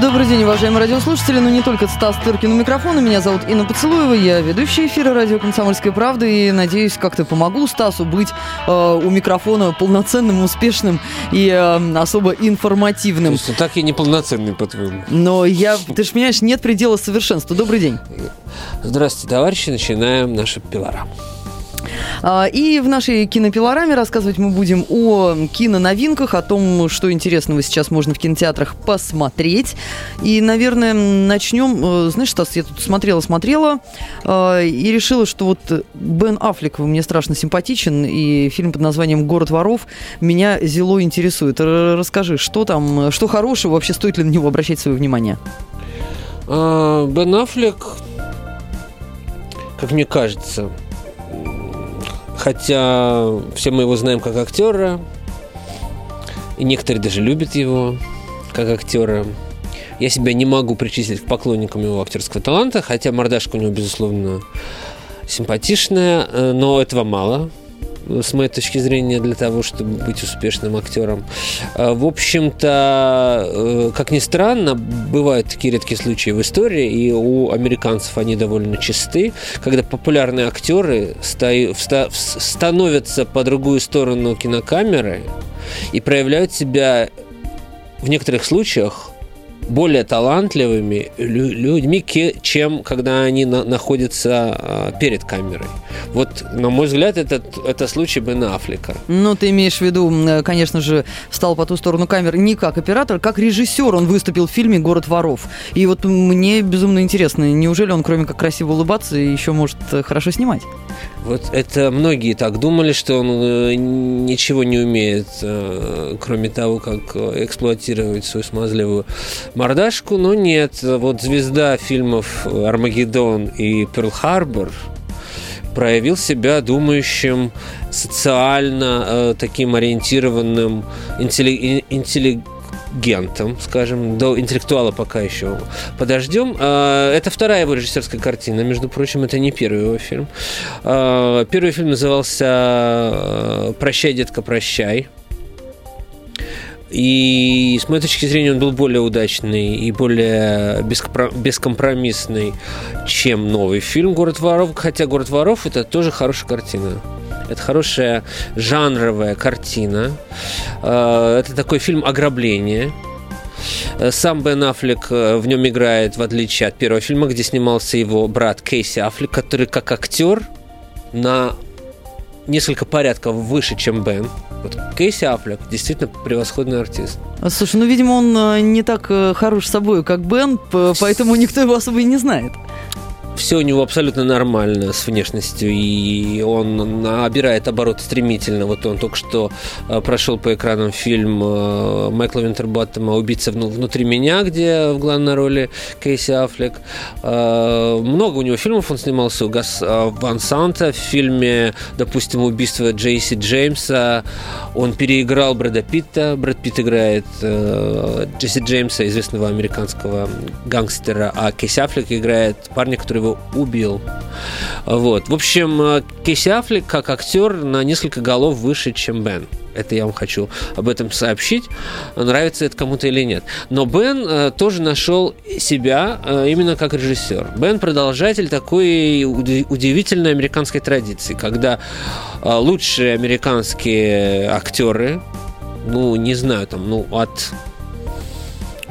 Добрый день, уважаемые радиослушатели. Ну, не только Стас Тыркин у микрофона. Меня зовут Инна Поцелуева. Я ведущая эфира радио «Комсомольская правда». И, надеюсь, как-то помогу Стасу быть э, у микрофона полноценным, успешным и э, особо информативным. Есть, так и неполноценный, по-твоему. Но я, ты же понимаешь, нет предела совершенства. Добрый день. Здравствуйте, товарищи. Начинаем нашу пилорам. А, и в нашей кинопилораме рассказывать мы будем о киноновинках, о том, что интересного сейчас можно в кинотеатрах посмотреть. И, наверное, начнем. Э, знаешь, Стас, я тут смотрела-смотрела э, и решила, что вот Бен Аффлек мне страшно симпатичен, и фильм под названием «Город воров» меня зело интересует. Расскажи, что там, что хорошего, вообще стоит ли на него обращать свое внимание? А, Бен Аффлек, как мне кажется, Хотя все мы его знаем как актера, и некоторые даже любят его как актера. Я себя не могу причислить к поклонникам его актерского таланта, хотя мордашка у него, безусловно, симпатичная, э, но этого мало с моей точки зрения, для того, чтобы быть успешным актером. А, в общем-то, э, как ни странно, бывают такие редкие случаи в истории, и у американцев они довольно чисты, когда популярные актеры становятся по другую сторону кинокамеры и проявляют себя в некоторых случаях более талантливыми людьми, чем когда они на, находятся а, перед камерой. Вот, на мой взгляд, это, это случай Бен Аффлека. Ну, ты имеешь в виду, конечно же, встал по ту сторону камеры не как оператор, как режиссер он выступил в фильме «Город воров». И вот мне безумно интересно, неужели он, кроме как красиво улыбаться, еще может э, хорошо снимать? Вот это многие так думали, что он э, ничего не умеет, э, кроме того, как эксплуатировать свою смазливую мордашку, но нет. Вот звезда фильмов «Армагеддон» и «Перл-Харбор» проявил себя думающим, социально э, таким ориентированным, интелли- интеллигентом, скажем, до интеллектуала пока еще подождем. Э, это вторая его режиссерская картина, между прочим, это не первый его фильм. Э, первый фильм назывался э, «Прощай, детка, прощай». И с моей точки зрения он был более удачный и более бескомпромиссный, чем новый фильм «Город воров». Хотя «Город воров» — это тоже хорошая картина. Это хорошая жанровая картина. Э, это такой фильм ограбление. Э, сам Бен Аффлек э, в нем играет, в отличие от первого фильма, где снимался его брат Кейси Аффлек, который как актер на несколько порядков выше, чем Бен. Вот Кейси Аффлек действительно превосходный артист. Слушай, ну, видимо, он не так хорош собой, как Бен, поэтому никто его особо и не знает все у него абсолютно нормально с внешностью, и он набирает обороты стремительно. Вот он только что э, прошел по экранам фильм э, Майкла Винтербаттема «Убийца внутри меня», где в главной роли Кейси Аффлек. Э, много у него фильмов он снимался у Гас Ван Санта в фильме, допустим, «Убийство Джейси Джеймса». Он переиграл Брэда Питта. Брэд Питт играет Джесси Джеймса, известного американского гангстера, а Кейси Аффлек играет парня, который его убил. Вот. В общем, э, Кейси Аффлек как актер на несколько голов выше, чем Бен. Это я вам хочу об этом сообщить, нравится это кому-то или нет. Но Бен э, тоже нашел себя э, именно как режиссер. Бен продолжатель такой удивительной американской традиции, когда э, лучшие американские актеры, ну, не знаю, там, ну, от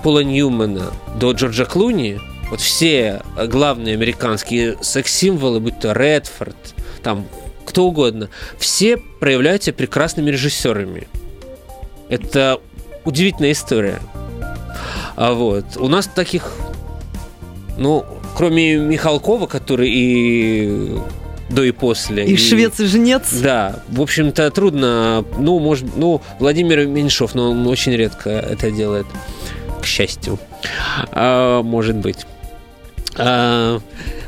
Пола Ньюмана до Джорджа Клуни – вот все главные американские секс-символы, будь то Редфорд, там кто угодно, все проявляются прекрасными режиссерами. Это удивительная история. А вот у нас таких, ну, кроме Михалкова, который и до и после. И, и швец и женец. Да, в общем-то трудно. Ну, может, ну Владимир Меньшов, но он очень редко это делает, к счастью, а, может быть. А,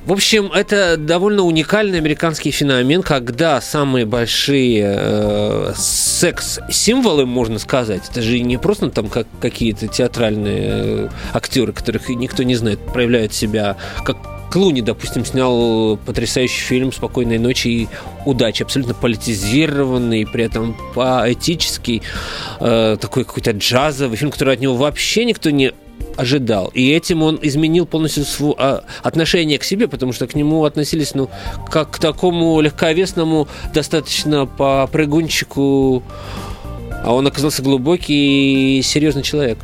в общем, это довольно уникальный американский феномен, когда самые большие э, секс-символы, можно сказать, это же не просто там как какие-то театральные э, актеры, которых никто не знает, проявляют себя как Клуни, допустим, снял потрясающий фильм «Спокойной ночи» и «Удачи», абсолютно политизированный, при этом поэтический, э, такой какой-то джазовый фильм, который от него вообще никто не ожидал. И этим он изменил полностью свое а, отношение к себе, потому что к нему относились, ну, как к такому легковесному, достаточно по прыгунчику, а он оказался глубокий и серьезный человек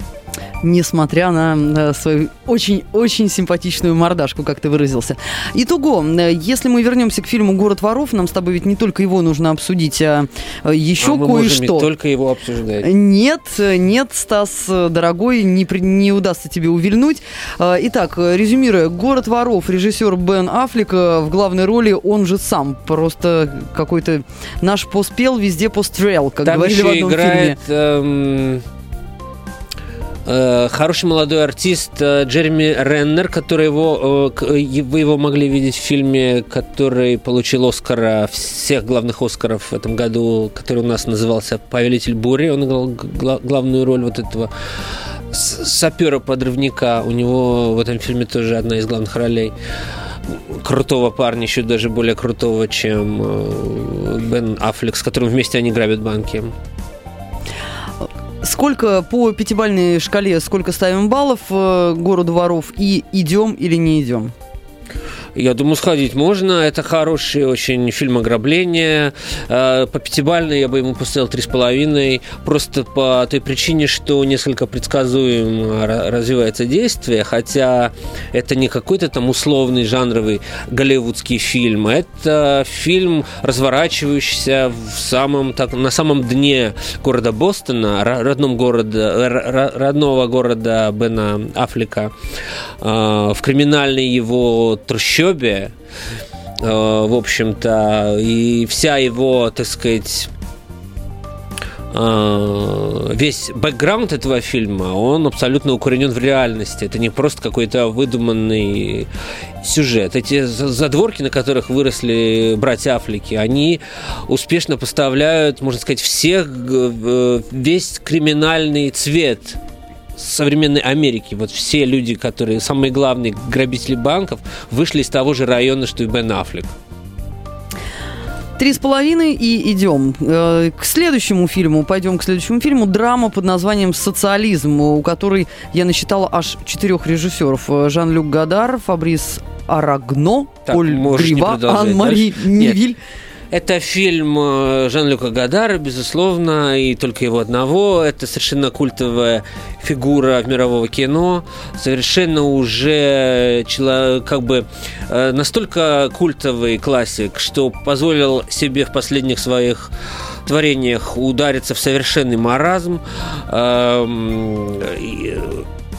несмотря на свою очень-очень симпатичную мордашку, как ты выразился. Итого, если мы вернемся к фильму «Город воров», нам с тобой ведь не только его нужно обсудить, а еще а кое-что. только его обсуждать. Нет, нет, Стас, дорогой, не, не удастся тебе увильнуть. Итак, резюмируя, «Город воров», режиссер Бен Аффлек в главной роли, он же сам, просто какой-то наш поспел, везде пострел, как Там говорили в одном играет, фильме. Эм Э, хороший молодой артист э, Джереми Реннер, который его, э, вы его могли видеть в фильме, который получил Оскара, всех главных Оскаров в этом году, который у нас назывался «Повелитель бури». Он играл главную роль вот этого сапера-подрывника. У него в этом фильме тоже одна из главных ролей крутого парня, еще даже более крутого, чем Бен Аффлек, с которым вместе они грабят банки. Сколько по пятибальной шкале, сколько ставим баллов э, городу воров и идем или не идем? Я думаю, сходить можно. Это хороший очень фильм ограбления. Э, по пятибалльной я бы ему поставил три с половиной. Просто по той причине, что несколько предсказуемо развивается действие, хотя это не какой-то там условный жанровый голливудский фильм. Это фильм, разворачивающийся в самом, так, на самом дне города Бостона, родном города, родного города Бена Аффлека, э, в криминальной его трущобе трущобе, э, в общем-то, и вся его, так сказать, э, весь бэкграунд этого фильма, он абсолютно укоренен в реальности. Это не просто какой-то выдуманный сюжет. Эти задворки, на которых выросли братья Афлики, они успешно поставляют, можно сказать, всех, э, весь криминальный цвет современной Америки, вот все люди, которые самые главные грабители банков, вышли из того же района, что и Бен Аффлек. Три с половиной и идем. Э, к следующему фильму, пойдем к следующему фильму. Драма под названием «Социализм», у которой я насчитала аж четырех режиссеров. Э, Жан-Люк Гадар, Фабрис Арагно, так, Поль Грива, Ан-Мари Невиль. Нет. Это фильм э, Жан-Люка Гадара, безусловно, и только его одного. Это совершенно культовая фигура мирового кино, совершенно уже как бы э, настолько культовый классик, что позволил себе в последних своих творениях удариться в совершенный маразм. Эм,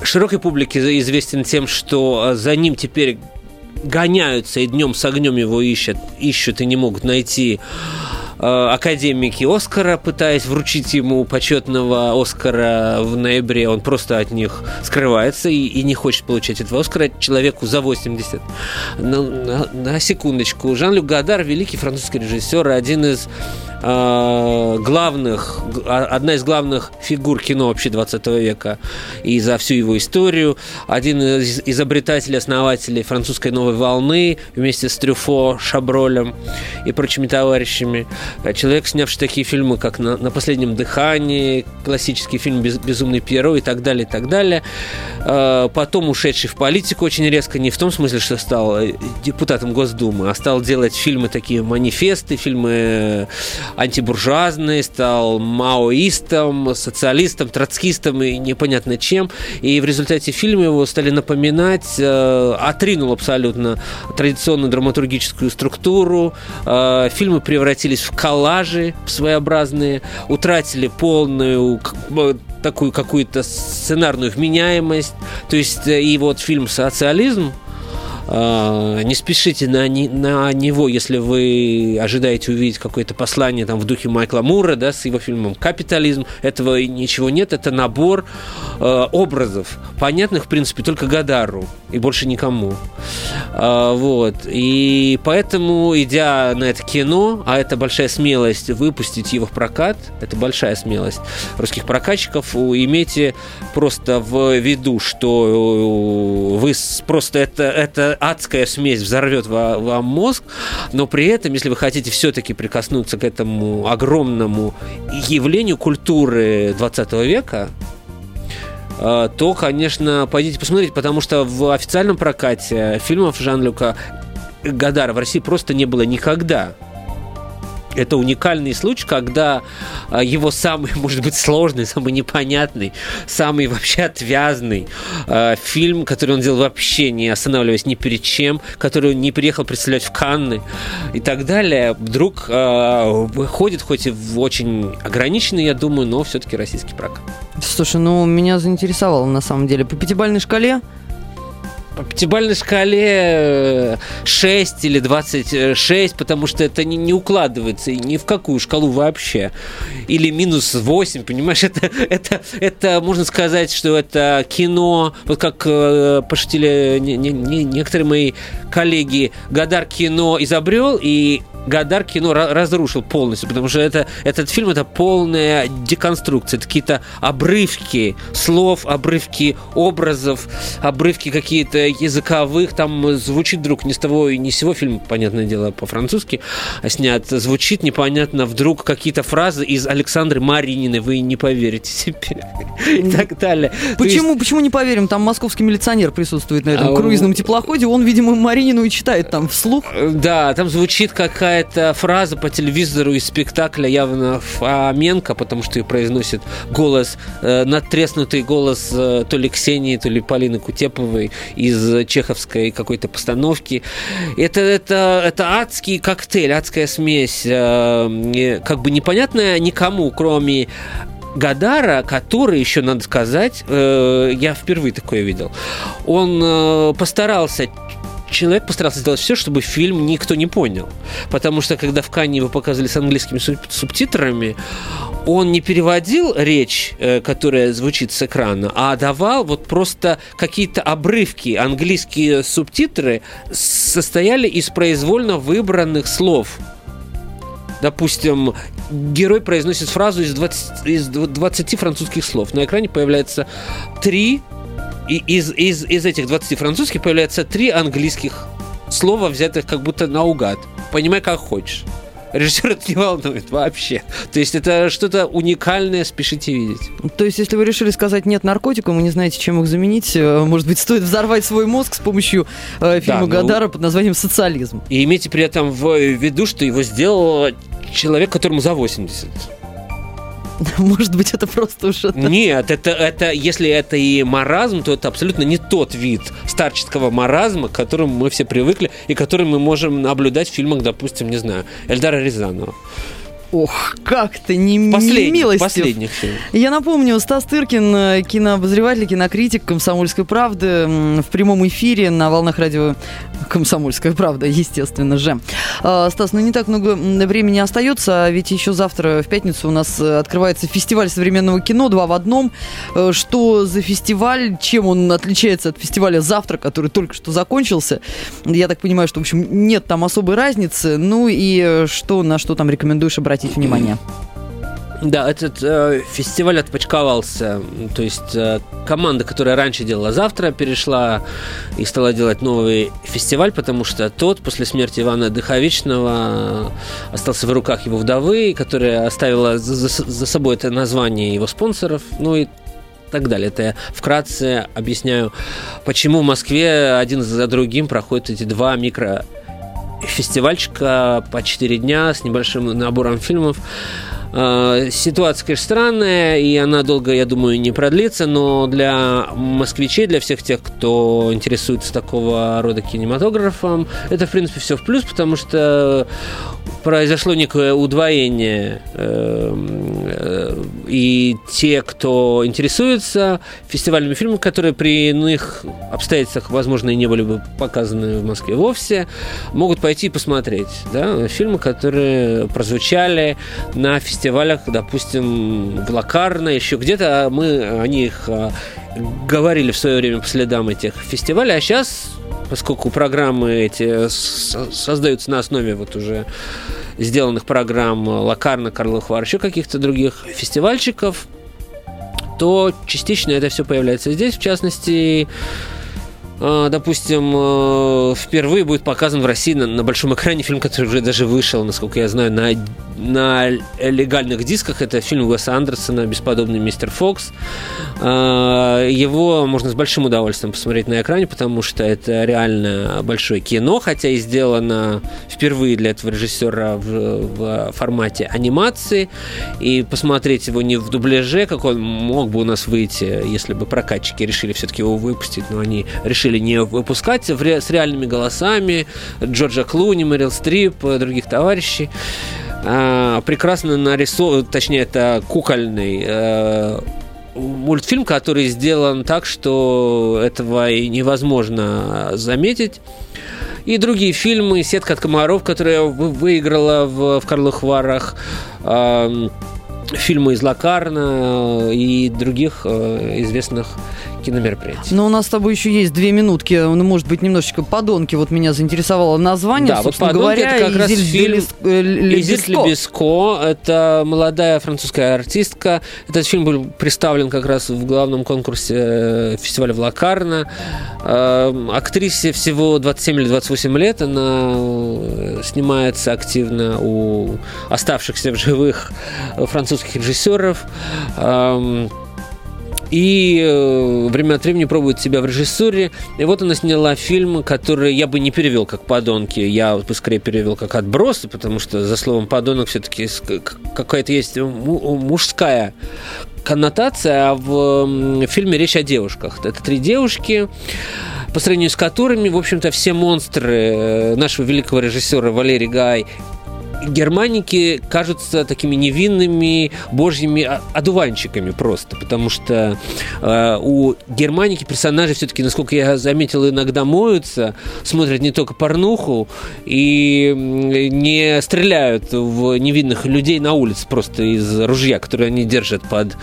широкой публике известен тем, что за ним теперь гоняются и днем с огнем его ищут, ищут и не могут найти э, академики Оскара, пытаясь вручить ему почетного Оскара в ноябре, он просто от них скрывается и, и не хочет получать этого Оскара человеку за 80. На, на, на секундочку. Жан-Люк Гадар, великий французский режиссер, один из э, главных, а, одна из главных фигур кино вообще 20 века и за всю его историю. Один из изобретателей, основателей французской новой волны вместе с Трюфо, Шабролем и прочими товарищами. Человек, снявший такие фильмы, как «На, на последнем дыхании», классический фильм «Безумный Пьеро» и так далее, и так далее. Э, потом ушедший в политику очень резко, не в том смысле, что стал депутатом Госдумы, а стал делать фильмы такие манифесты, фильмы антибуржуазный, стал маоистом, социалистом, троцкистом и непонятно чем. И в результате фильма его стали напоминать, э, отринул абсолютно традиционную драматургическую структуру. Э, фильмы превратились в коллажи своеобразные, утратили полную э, такую какую-то сценарную вменяемость. То есть э, и вот фильм «Социализм», не спешите на, на него, если вы ожидаете увидеть какое-то послание там, в духе Майкла Мура, да, с его фильмом «Капитализм». Этого ничего нет, это набор э, образов, понятных, в принципе, только Гадару и больше никому. Э, вот. И поэтому, идя на это кино, а это большая смелость выпустить его в прокат, это большая смелость русских прокатчиков, имейте просто в виду, что вы просто это, это адская смесь взорвет вам мозг, но при этом, если вы хотите все-таки прикоснуться к этому огромному явлению культуры 20 века, то, конечно, пойдите посмотреть, потому что в официальном прокате фильмов Жан-Люка Гадара в России просто не было никогда это уникальный случай, когда а, его самый, может быть, сложный, самый непонятный, самый вообще отвязный э, фильм, который он делал вообще не останавливаясь ни перед чем, который он не приехал представлять в Канны и так далее, вдруг э, выходит, хоть и в очень ограниченный, я думаю, но все-таки российский прокат. Слушай, ну меня заинтересовало на самом деле. По пятибалльной шкале по пятибалльной шкале 6 э, или 26, потому что это не, не укладывается ни в какую шкалу вообще. Или минус 8, понимаешь? Это, это, это можно сказать, что это кино, вот как э, пошутили не, не, не, некоторые мои коллеги, Гадар кино изобрел, и Гадар кино разрушил полностью, потому что это, этот фильм это полная деконструкция, это какие-то обрывки слов, обрывки образов, обрывки какие-то языковых, там звучит вдруг ни с того и ни с сего, фильм, понятное дело, по-французски снят, звучит непонятно вдруг какие-то фразы из Александры Марининой, вы не поверите себе, и так далее. Почему, есть... почему не поверим? Там московский милиционер присутствует на этом а, круизном теплоходе, он, видимо, Маринину и читает там вслух. Да, там звучит какая какая-то фраза по телевизору из спектакля явно Фоменко, потому что ее произносит голос, э, надтреснутый голос э, то ли Ксении, то ли Полины Кутеповой из чеховской какой-то постановки. Это, это, это адский коктейль, адская смесь, э, как бы непонятная никому, кроме Гадара, который, еще надо сказать, э, я впервые такое видел, он э, постарался человек постарался сделать все, чтобы фильм никто не понял. Потому что, когда в Канне его показывали с английскими субтитрами, он не переводил речь, э, которая звучит с экрана, а давал вот просто какие-то обрывки. Английские субтитры состояли из произвольно выбранных слов. Допустим, герой произносит фразу из 20, из 20 французских слов. На экране появляется три и из, из, из этих 20 французских появляется три английских слова, взятых как будто наугад. Понимай, как хочешь. Режиссер это не волнует вообще. То есть это что-то уникальное, спешите видеть. То есть, если вы решили сказать нет наркотикам и не знаете, чем их заменить, э, может быть, стоит взорвать свой мозг с помощью э, фильма да, ну, Гадара под названием «Социализм». И имейте при этом в виду, что его сделал человек, которому за 80. Может быть, это просто уже... Нет, это, это, если это и маразм, то это абсолютно не тот вид старческого маразма, к которому мы все привыкли и который мы можем наблюдать в фильмах, допустим, не знаю, Эльдара Рязанова. Ох, как ты не последних, милостив. Последних. Я напомню, Стас Тыркин, э, кинообозреватель, кинокритик «Комсомольской правды» в прямом эфире на волнах радио «Комсомольская правда», естественно же. А, Стас, ну не так много времени остается, а ведь еще завтра в пятницу у нас э, открывается фестиваль современного кино «Два в одном». Э, что за фестиваль, чем он отличается от фестиваля «Завтра», который только что закончился? Я так понимаю, что, в общем, нет там особой разницы. Ну и что, на что там рекомендуешь обратить обратить внимание. Да, этот э, фестиваль отпочковался. То есть э, команда, которая раньше делала завтра, перешла и стала делать новый фестиваль, потому что тот после смерти Ивана Дыховичного остался в руках его вдовы, которая оставила за, за, за собой это название его спонсоров. Ну и так далее. Это я вкратце объясняю, почему в Москве один за другим проходят эти два микро фестивальчика по 4 дня с небольшим набором фильмов. А, ситуация, конечно, странная, и она долго, я думаю, не продлится, но для москвичей, для всех тех, кто интересуется такого рода кинематографом, это, в принципе, все в плюс, потому что произошло некое удвоение. Э, и те, кто интересуется фестивальными фильмами, которые при иных обстоятельствах, возможно, и не были бы показаны в Москве вовсе, могут пойти и посмотреть да, фильмы, которые прозвучали на фестивалях, допустим, в Лакарно, еще где-то. Мы о них э, говорили в свое время по следам этих фестивалей, а сейчас поскольку программы эти создаются на основе вот уже сделанных программ Лакарна, Карлов еще каких-то других фестивальщиков, то частично это все появляется здесь. В частности, э, допустим, э, впервые будет показан в России на, на большом экране фильм, который уже даже вышел, насколько я знаю, на, на легальных дисках. Это фильм Уэса Андерсона «Бесподобный мистер Фокс». Его можно с большим удовольствием посмотреть на экране, потому что это реально большое кино, хотя и сделано впервые для этого режиссера в, в формате анимации. И посмотреть его не в дубляже, как он мог бы у нас выйти, если бы прокатчики решили все-таки его выпустить, но они решили не выпускать с реальными голосами Джорджа Клуни, Мэрил Стрип, других товарищей. А, прекрасно нарисован, точнее, это кукольный э, мультфильм, который сделан так, что этого и невозможно заметить. И другие фильмы «Сетка от комаров», которая выиграла в, в Карлых Варах, фильмы из Лакарна и других э, известных киномероприятий. Но у нас с тобой еще есть две минутки. Ну, может быть, немножечко «Подонки». Вот меня заинтересовало название. Да, вот «Подонки» говоря, это как раз фильм Изиль Лебеско. Это молодая французская артистка. Этот фильм был представлен как раз в главном конкурсе э, фестиваля в Лакарно. Э, актрисе всего 27 или 28 лет. Она э, снимается активно у оставшихся в живых французских режиссеров. Эм, и э, время от времени пробует себя в режиссуре. И вот она сняла фильм, который я бы не перевел как «Подонки», я бы скорее перевел как «Отбросы», потому что за словом «подонок» все-таки какая-то есть мужская коннотация, а в фильме речь о девушках. Это три девушки, по сравнению с которыми, в общем-то, все монстры э, нашего великого режиссера Валерий Гай германики кажутся такими невинными божьими одуванчиками просто, потому что э, у германики персонажи все-таки, насколько я заметил, иногда моются, смотрят не только порнуху и не стреляют в невинных людей на улице просто из ружья, которые они держат под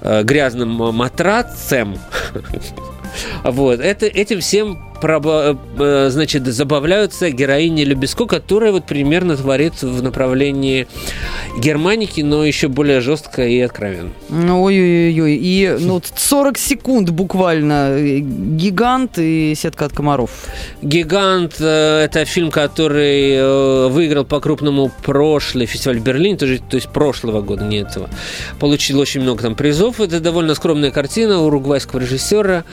э, грязным матрацем. Вот. Это, этим всем значит, забавляются героини Любеско, которая вот примерно творит в направлении германики, но еще более жестко и откровенно. Ну, ой-ой-ой. И ну, 40 секунд буквально. «Гигант» и «Сетка от комаров». «Гигант» э, – это фильм, который э, выиграл по крупному прошлый фестиваль в Берлине, то есть прошлого года, не этого. Получил очень много там призов. Это довольно скромная картина уругвайского режиссера.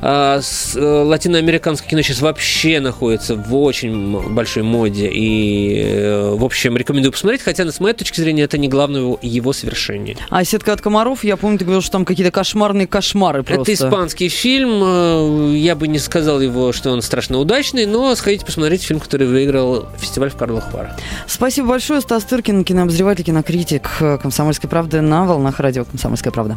А, латиноамериканского американское кино сейчас вообще находится в очень большой моде. И, э, в общем, рекомендую посмотреть. Хотя, с моей точки зрения, это не главное его, совершение. А «Сетка от комаров», я помню, ты говорил, что там какие-то кошмарные кошмары просто. Это испанский фильм. Э, я бы не сказал его, что он страшно удачный, но сходите посмотреть фильм, который выиграл фестиваль в Карловых Варах. Спасибо большое. Стас Тыркин, кинообозреватель, кинокритик «Комсомольской правды» на волнах радио «Комсомольская правда».